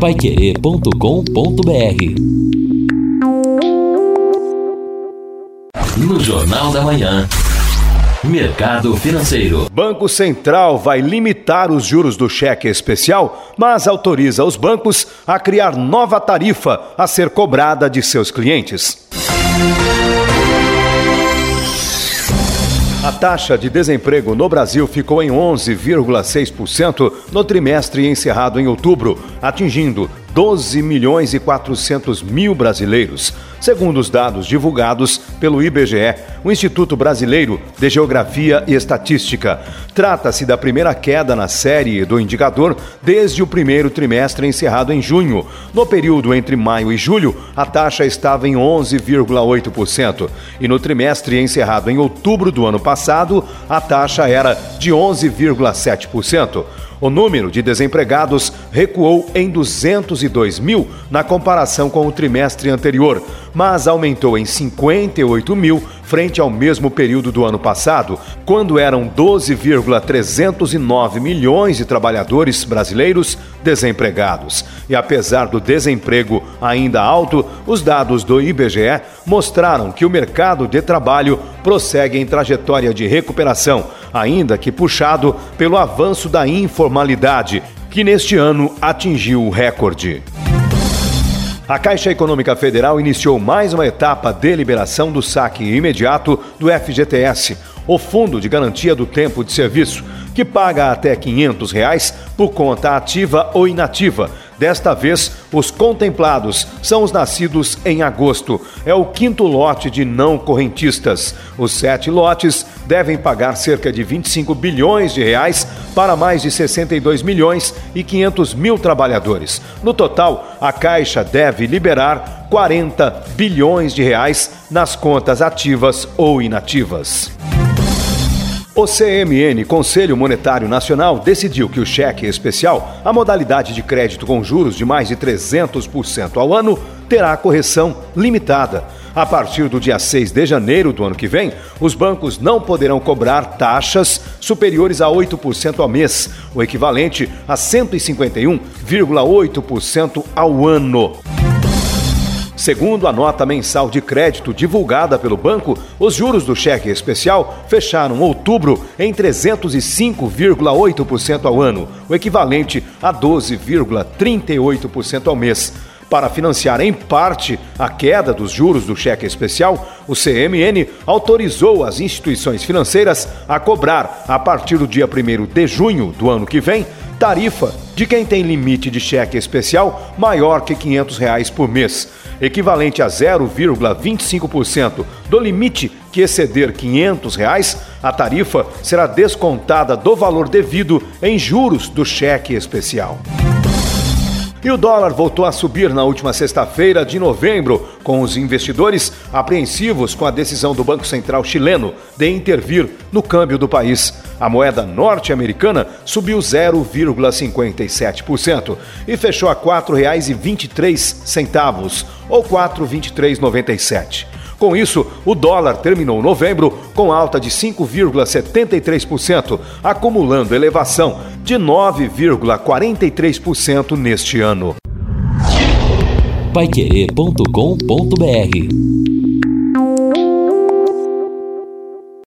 paiquerê.com.br No Jornal da Manhã. Mercado Financeiro. Banco Central vai limitar os juros do cheque especial, mas autoriza os bancos a criar nova tarifa a ser cobrada de seus clientes. A taxa de desemprego no Brasil ficou em 11,6% no trimestre encerrado em outubro, atingindo 12 milhões e 400 mil brasileiros, segundo os dados divulgados pelo IBGE, o Instituto Brasileiro de Geografia e Estatística. Trata-se da primeira queda na série do indicador desde o primeiro trimestre encerrado em junho. No período entre maio e julho, a taxa estava em 11,8%, e no trimestre encerrado em outubro do ano passado, a taxa era de 11,7%. O número de desempregados recuou em 202 mil na comparação com o trimestre anterior, mas aumentou em 58 mil frente ao mesmo período do ano passado, quando eram 12,309 milhões de trabalhadores brasileiros desempregados. E apesar do desemprego ainda alto, os dados do IBGE mostraram que o mercado de trabalho prossegue em trajetória de recuperação, ainda que puxado pelo avanço da informalidade, que neste ano atingiu o recorde. A Caixa Econômica Federal iniciou mais uma etapa de liberação do saque imediato do FGTS, o Fundo de Garantia do Tempo de Serviço, que paga até 500 reais por conta ativa ou inativa. Desta vez, os contemplados são os nascidos em agosto. É o quinto lote de não correntistas. Os sete lotes devem pagar cerca de 25 bilhões de reais para mais de 62 milhões e 500 mil trabalhadores. No total, a Caixa deve liberar 40 bilhões de reais nas contas ativas ou inativas. O CMN, Conselho Monetário Nacional, decidiu que o cheque especial, a modalidade de crédito com juros de mais de 300% ao ano, terá correção limitada. A partir do dia 6 de janeiro do ano que vem, os bancos não poderão cobrar taxas superiores a 8% ao mês, o equivalente a 151,8% ao ano. Segundo a nota mensal de crédito divulgada pelo banco, os juros do cheque especial fecharam outubro em 305,8% ao ano, o equivalente a 12,38% ao mês. Para financiar em parte a queda dos juros do cheque especial, o CMN autorizou as instituições financeiras a cobrar, a partir do dia 1 de junho do ano que vem, tarifa de quem tem limite de cheque especial maior que 500 reais por mês, equivalente a 0,25% do limite que exceder 500 reais, a tarifa será descontada do valor devido em juros do cheque especial. E o dólar voltou a subir na última sexta-feira de novembro, com os investidores apreensivos com a decisão do Banco Central chileno de intervir no câmbio do país. A moeda norte-americana subiu 0,57% e fechou a R$ 4,23, ou R$ 4,2397. Com isso, o dólar terminou novembro com alta de 5,73%, acumulando elevação de 9,43% neste ano. Paiquerê.com.br